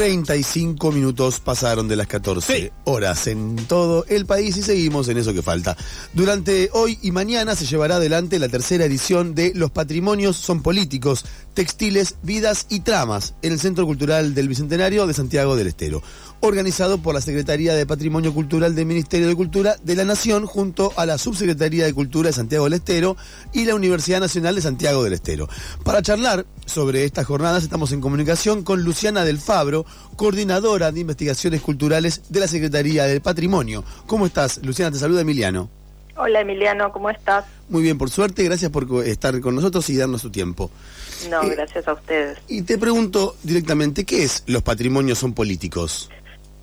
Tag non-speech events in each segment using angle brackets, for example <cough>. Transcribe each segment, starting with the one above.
35 minutos pasaron de las 14 horas en todo el país y seguimos en eso que falta. Durante hoy y mañana se llevará adelante la tercera edición de Los Patrimonios son Políticos, Textiles, Vidas y Tramas en el Centro Cultural del Bicentenario de Santiago del Estero organizado por la Secretaría de Patrimonio Cultural del Ministerio de Cultura de la Nación junto a la Subsecretaría de Cultura de Santiago del Estero y la Universidad Nacional de Santiago del Estero. Para charlar sobre estas jornadas estamos en comunicación con Luciana del Fabro, coordinadora de investigaciones culturales de la Secretaría del Patrimonio. ¿Cómo estás, Luciana? Te saluda Emiliano. Hola Emiliano, ¿cómo estás? Muy bien, por suerte, gracias por estar con nosotros y darnos su tiempo. No, eh, gracias a ustedes. Y te pregunto directamente, ¿qué es los patrimonios son políticos?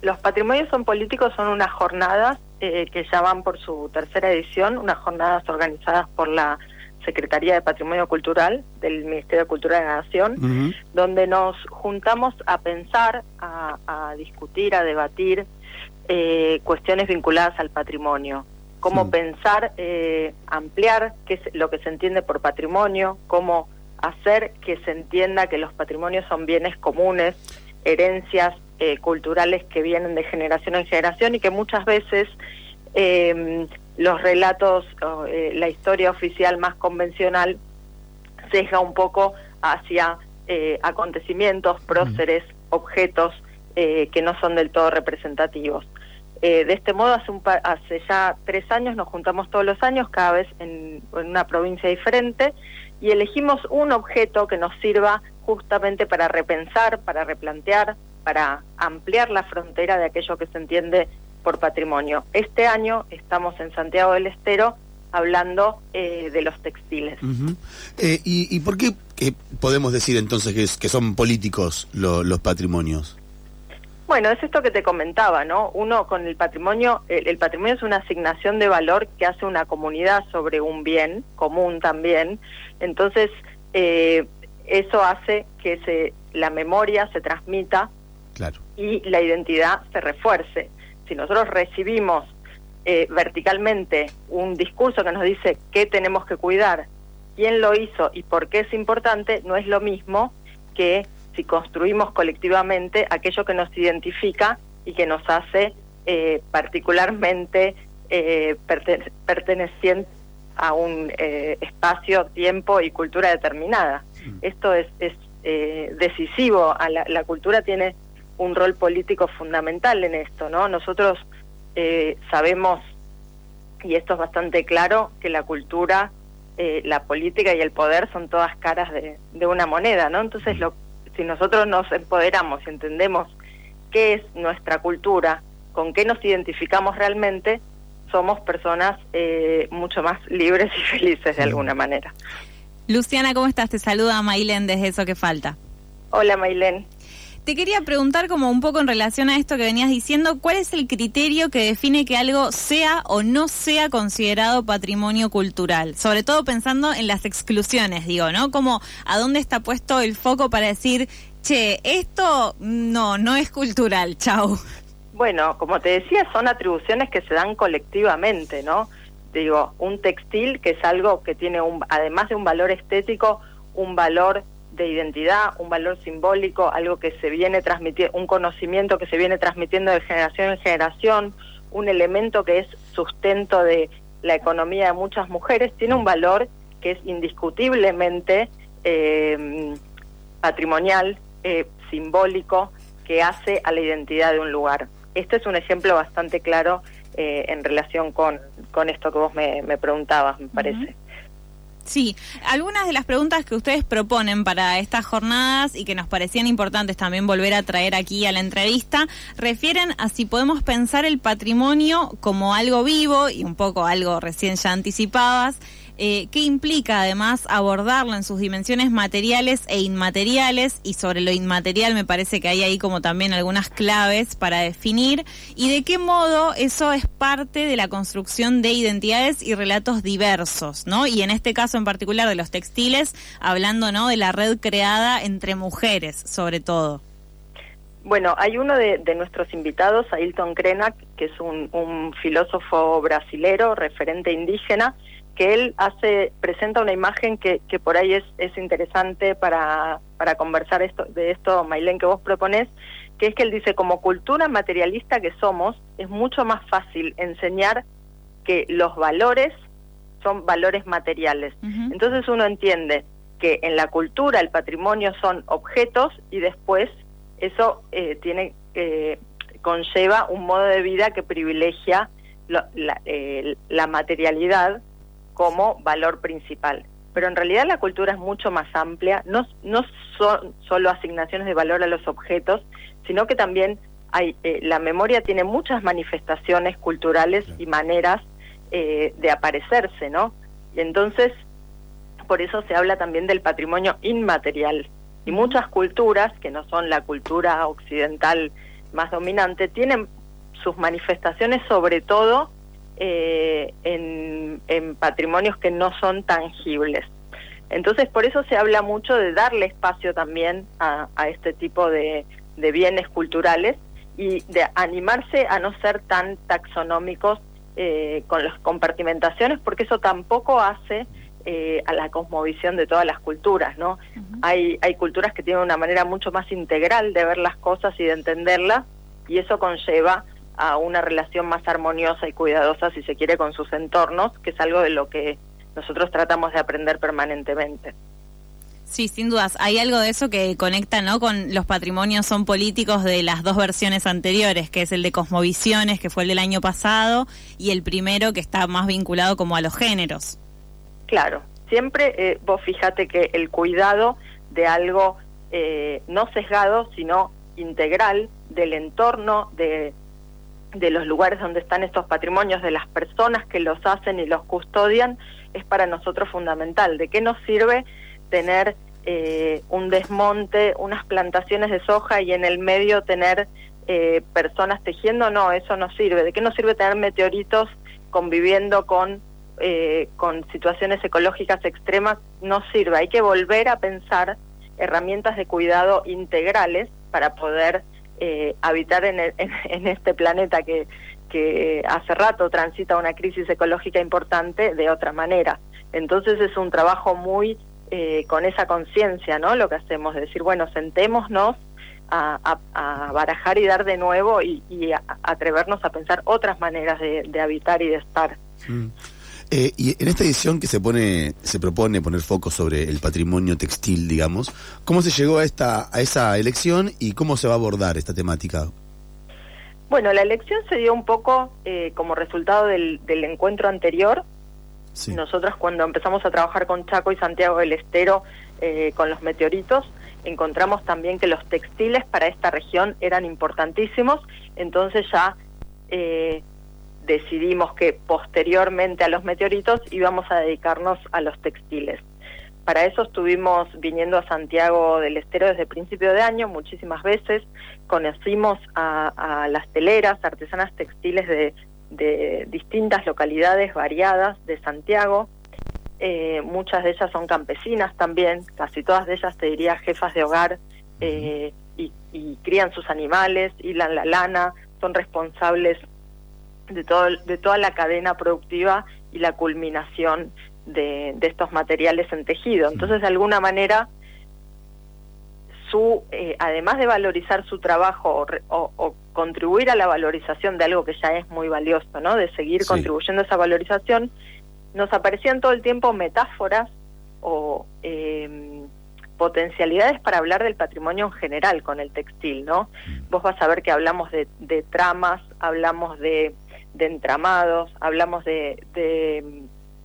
Los patrimonios son políticos son unas jornadas eh, que ya van por su tercera edición, unas jornadas organizadas por la Secretaría de Patrimonio Cultural del Ministerio de Cultura de la Nación, donde nos juntamos a pensar, a, discutir, a debatir eh, cuestiones vinculadas al patrimonio. Cómo pensar, eh, ampliar qué es lo que se entiende por patrimonio, cómo hacer que se entienda que los patrimonios son bienes comunes, herencias eh, culturales que vienen de generación en generación y que muchas veces los relatos, eh, la historia oficial más convencional deja un poco hacia eh, acontecimientos, próceres, objetos que no son del todo representativos. de este modo, hace, un hace ya tres años nos juntamos todos los años, cada vez en, en una provincia diferente, y elegimos un objeto que nos sirva justamente para repensar, para replantear, para ampliar la frontera de aquello que se entiende por patrimonio. Este año estamos en Santiago del Estero hablando eh, de los textiles. Eh, y, por qué podemos decir entonces que, son políticos los patrimonios? Bueno, es esto que te comentaba, ¿no? Uno con el patrimonio, el, patrimonio es una asignación de valor que hace una comunidad sobre un bien común también. Entonces, eh, eso hace que se, la memoria se transmita y la identidad se refuerce. Si nosotros recibimos eh, verticalmente un discurso que nos dice qué tenemos que cuidar, quién lo hizo y por qué es importante, no es lo mismo que si construimos colectivamente aquello que nos identifica y que nos hace eh, particularmente eh, perteneciente a un eh, espacio, tiempo y cultura determinada. Mm. Esto es, es decisivo. A la, la cultura tiene un rol político fundamental en esto, ¿no? Nosotros eh, sabemos, y esto es bastante claro, que la cultura, eh, la política y el poder son todas caras de, de una moneda, ¿no? Entonces, lo, si nosotros nos empoderamos y entendemos qué es nuestra cultura, con qué nos identificamos realmente, somos personas eh, mucho más libres y felices de alguna manera. Luciana, ¿cómo estás? Te saluda Mailen desde Eso que Falta. Hola, Mailen. Te quería preguntar como un poco en relación a esto que venías diciendo, ¿cuál es el criterio que define que algo sea o no sea considerado patrimonio cultural? Sobre todo pensando en las exclusiones, digo, ¿no? Como a dónde está puesto el foco para decir, che, esto no, no es cultural, chau. Bueno, como te decía, son atribuciones que se dan colectivamente, ¿no? Digo, un textil que es algo que tiene, un, además de un valor estético, un valor de identidad, un valor simbólico, algo que se viene transmitiendo, un conocimiento que se viene transmitiendo de generación en generación, un elemento que es sustento de la economía de muchas mujeres, tiene un valor que es indiscutiblemente eh, patrimonial, eh, simbólico, que hace a la identidad de un lugar. Este es un ejemplo bastante claro eh, en relación con, con esto que vos me, preguntabas, me parece. Sí, algunas de las preguntas que ustedes proponen para estas jornadas y que nos parecían importantes también volver a traer aquí a la entrevista, refieren a si podemos pensar el patrimonio como algo vivo y un poco algo recién ya anticipabas, eh, ¿Qué implica además abordarlo en sus dimensiones materiales e inmateriales? Y sobre lo inmaterial me parece que hay ahí como también algunas claves para definir. ¿Y de qué modo eso es parte de la construcción de identidades y relatos diversos? ¿no? Y en este caso en particular de los textiles, hablando ¿no? de la red creada entre mujeres, sobre todo. Bueno, hay uno de, nuestros invitados, Ailton Krenak, que es un, un filósofo brasilero, referente indígena, que él hace, presenta una imagen que, que por ahí es, es interesante para, para conversar esto, de esto, Mailén, que vos proponés, que es que él dice, como cultura materialista que somos, es mucho más fácil enseñar que los valores son valores materiales. Entonces uno entiende que en la cultura el patrimonio son objetos y después eso eh, tiene eh, conlleva un modo de vida que privilegia la, eh, la materialidad como valor principal. Pero en realidad la cultura es mucho más amplia, no, no son solo asignaciones de valor a los objetos, sino que también hay, eh, la memoria tiene muchas manifestaciones culturales y maneras eh, de aparecerse, ¿no? Y entonces, por eso se habla también del patrimonio inmaterial. Y muchas culturas, que no son la cultura occidental más dominante, tienen sus manifestaciones sobre todo eh, en, patrimonios que no son tangibles. Entonces, por eso se habla mucho de darle espacio también a, este tipo de, bienes culturales y de animarse a no ser tan taxonómicos eh, con las compartimentaciones, porque eso tampoco hace eh, a la cosmovisión de todas las culturas, ¿no? hay, hay culturas que tienen una manera mucho más integral de ver las cosas y de entenderlas, y eso conlleva a una relación más armoniosa y cuidadosa, si se quiere, con sus entornos, que es algo de lo que nosotros tratamos de aprender permanentemente. Sí, sin dudas. Hay algo de eso que conecta ¿no? con los patrimonios son políticos de las dos versiones anteriores, que es el de Cosmovisiones, que fue el del año pasado, y el primero que está más vinculado como a los géneros. Claro, siempre eh, vos fíjate que el cuidado de algo eh, no sesgado, sino integral del entorno, de, de los lugares donde están estos patrimonios, de las personas que los hacen y los custodian, es para nosotros fundamental. ¿De qué nos sirve tener eh, un desmonte, unas plantaciones de soja y en el medio tener eh, personas tejiendo? No, eso no sirve. ¿De qué nos sirve tener meteoritos conviviendo con, eh, con situaciones ecológicas extremas? No sirve. Hay que volver a pensar herramientas de cuidado integrales para poder eh, habitar en, en, este planeta que, que hace rato transita una crisis ecológica importante de otra manera. Entonces es un trabajo muy eh, con esa conciencia, ¿no? Lo que hacemos, es decir, bueno, sentémonos a, a, barajar y dar de nuevo y, atrevernos a pensar otras maneras de, habitar y de estar. Mm. Eh, y en esta edición que se pone, se propone poner foco sobre el patrimonio textil, digamos, ¿cómo se llegó a esta, a esa elección y cómo se va a abordar esta temática? Bueno, la elección se dio un poco eh, como resultado del, encuentro anterior. Nosotros cuando empezamos a trabajar con Chaco y Santiago del Estero eh, con los meteoritos, encontramos también que los textiles para esta región eran importantísimos, entonces ya eh, decidimos que posteriormente a los meteoritos íbamos a dedicarnos a los textiles. Para eso estuvimos viniendo a Santiago del Estero desde principio de año muchísimas veces, conocimos a, las teleras, artesanas textiles de, distintas localidades variadas de Santiago, eh, muchas de ellas son campesinas también, casi todas de ellas te diría jefas de hogar eh, y, y, crían sus animales, hilan la lana, son responsables de, todo, de toda la cadena productiva y la culminación de, estos materiales en tejido. Entonces, de alguna manera, su, eh, además de valorizar su trabajo o, contribuir a la valorización de algo que ya es muy valioso, ¿no? De seguir contribuyendo a esa valorización, nos aparecían todo el tiempo metáforas o em, potencialidades para hablar del patrimonio en general con el textil, ¿no? Vos vas a ver que hablamos de tramas, hablamos de de entramados, hablamos de,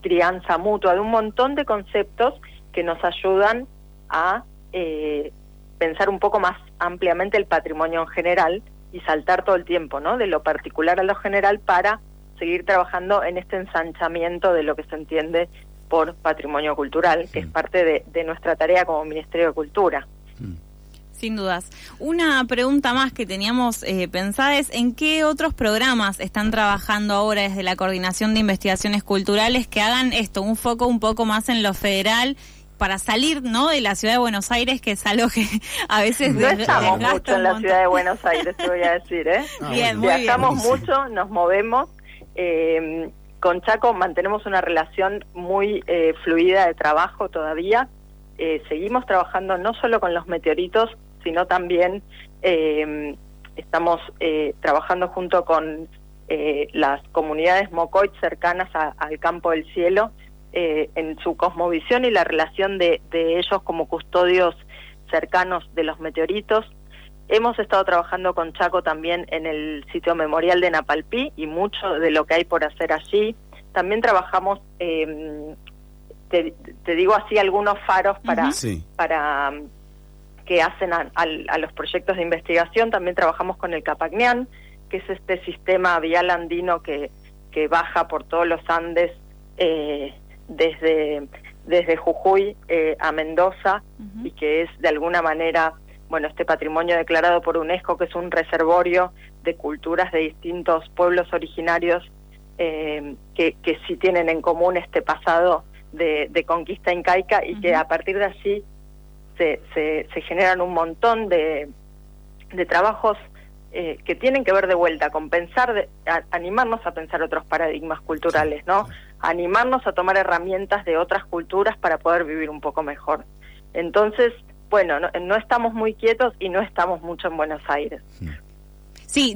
crianza mutua, de un montón de conceptos que nos ayudan a eh, pensar un poco más ampliamente el patrimonio en general y saltar todo el tiempo, ¿no? De lo particular a lo general para seguir trabajando en este ensanchamiento de lo que se entiende por patrimonio cultural, que es parte de, nuestra tarea como Ministerio de Cultura. Sin dudas. Una pregunta más que teníamos eh, pensada es en qué otros programas están trabajando ahora desde la Coordinación de Investigaciones Culturales que hagan esto, un foco un poco más en lo federal para salir no de la ciudad de Buenos Aires, que es algo que a veces no estamos mucho en la ciudad de Buenos Aires, te voy a decir, ¿eh? <laughs> bien, muy Viajamos mucho, nos movemos. Eh, con Chaco mantenemos una relación muy eh, fluida de trabajo todavía. Eh, seguimos trabajando no solo con los meteoritos, sino también eh, estamos trabajando junto con las comunidades Mocoit cercanas al campo del cielo en su cosmovisión y la relación de, de ellos como custodios cercanos de los meteoritos. Hemos estado trabajando con Chaco también en el sitio memorial de Napalpí y mucho de lo que hay por hacer allí. También trabajamos, eh, te, digo así, algunos faros para, para que hacen a, los proyectos de investigación. También trabajamos con el Capagnián, que es este sistema vial andino que, que baja por todos los Andes eh, desde, desde Jujuy eh, a Mendoza y que es de alguna manera bueno, este patrimonio declarado por UNESCO, que es un reservorio de culturas de distintos pueblos originarios eh, que, que sí tienen en común este pasado de, conquista incaica y que a partir de allí se, se, generan un montón de, de trabajos eh, que tienen que ver de vuelta con pensar, animarnos a pensar otros paradigmas culturales, ¿no? Animarnos a tomar herramientas de otras culturas para poder vivir un poco mejor. Entonces, bueno, no, estamos muy quietos y no estamos mucho en Buenos Aires.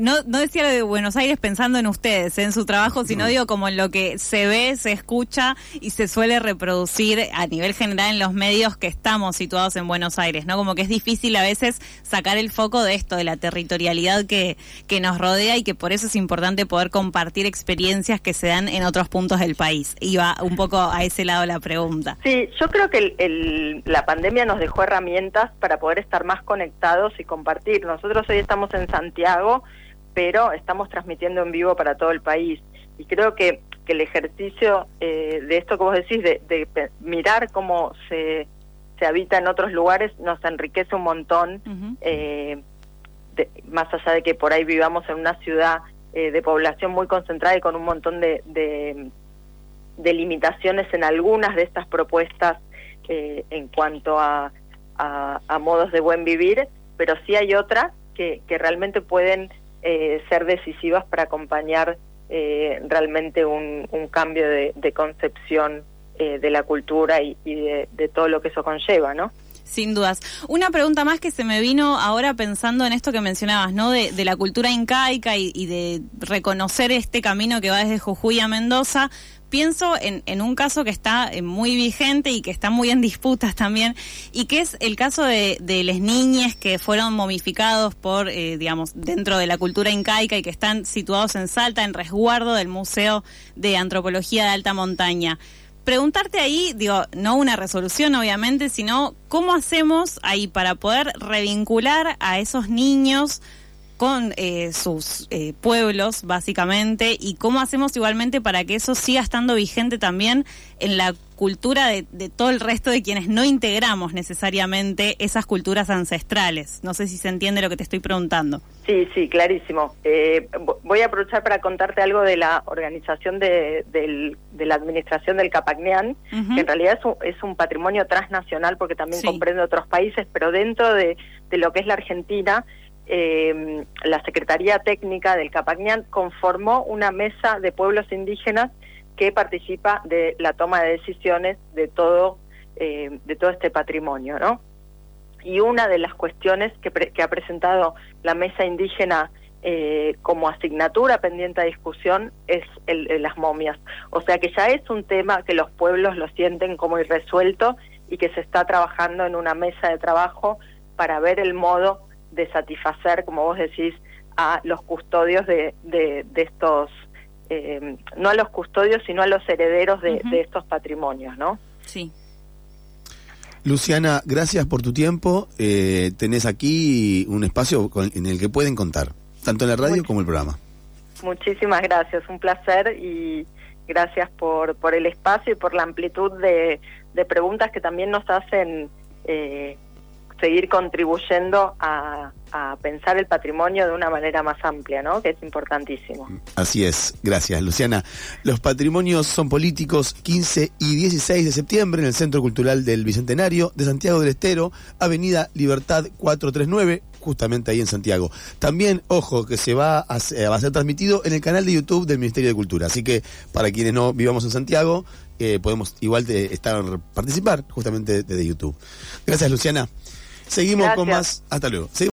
No, no decía lo de Buenos Aires pensando en ustedes, en su trabajo, sino digo como en lo que se ve, se escucha y se suele reproducir a nivel general en los medios que estamos situados en Buenos Aires, ¿no? Como que es difícil a veces sacar el foco de esto, de la territorialidad que, que nos rodea y que por eso es importante poder compartir experiencias que se dan en otros puntos del país. Iba un poco a ese lado la pregunta. Sí, yo creo que el, la pandemia nos dejó herramientas para poder estar más conectados y compartir. Nosotros hoy estamos en Santiago pero estamos transmitiendo en vivo para todo el país. Y creo que, que el ejercicio eh, de esto que vos decís, de, mirar cómo se, se habita en otros lugares, nos enriquece un montón, eh, más allá de que por ahí vivamos en una ciudad eh, de población muy concentrada y con un montón de, de, limitaciones en algunas de estas propuestas en cuanto a, a, modos de buen vivir, pero sí hay otras que, que realmente pueden eh, ser decisivas para acompañar eh, realmente un, cambio de, concepción eh, de la cultura y, de, todo lo que eso conlleva, ¿no? Sin dudas. Una pregunta más que se me vino ahora pensando en esto que mencionabas, ¿no? De, la cultura incaica y, de reconocer este camino que va desde Jujuy a Mendoza pienso en, un caso que está eh, muy vigente y que está muy en disputas también, y que es el caso de, de las niñas que fueron momificados por, eh, digamos, dentro de la cultura incaica y que están situados en Salta, en resguardo del Museo de Antropología de Alta Montaña. Preguntarte ahí, digo, no una resolución obviamente, sino cómo hacemos ahí para poder revincular a esos niños con eh, sus eh, pueblos, básicamente, y cómo hacemos igualmente para que eso siga estando vigente también en la cultura de, todo el resto de quienes no integramos necesariamente esas culturas ancestrales. No sé si se entiende lo que te estoy preguntando. Sí, sí, clarísimo. Eh, voy a aprovechar para contarte algo de la organización de, la administración del Capagnean, que en realidad es un, patrimonio transnacional porque también comprende otros países, pero dentro de, de lo que es la Argentina, eh, la Secretaría Técnica del Capagnián conformó una mesa de pueblos indígenas que participa de la toma de decisiones de todo, eh, de todo este patrimonio, ¿no? Y una de las cuestiones que, que ha presentado la mesa indígena eh, como asignatura pendiente a discusión es el, el, las momias. O sea que ya es un tema que los pueblos lo sienten como irresuelto y que se está trabajando en una mesa de trabajo para ver el modo de satisfacer, como vos decís, a los custodios de, de, estos eh, no a los custodios, sino a los herederos de, de estos patrimonios, ¿no? Sí. Luciana, gracias por tu tiempo. Eh, tenés aquí un espacio con- en el que pueden contar, tanto en la radio como el programa. Muchísimas gracias, un placer y gracias por, por el espacio y por la amplitud de, de preguntas que también nos hacen eh, seguir contribuyendo a, pensar el patrimonio de una manera más amplia, ¿no? Que es importantísimo. Así es, gracias Luciana. Los patrimonios son políticos 15 y 16 de septiembre en el Centro Cultural del Bicentenario de Santiago del Estero, Avenida Libertad 439, justamente ahí en Santiago. También, ojo, que se va a, se- va a ser transmitido en el canal de YouTube del Ministerio de Cultura. Así que para quienes no vivamos en Santiago, eh, podemos igual de estar participar justamente desde YouTube. Gracias Luciana. Seguimos con más. Hasta luego. Seguimos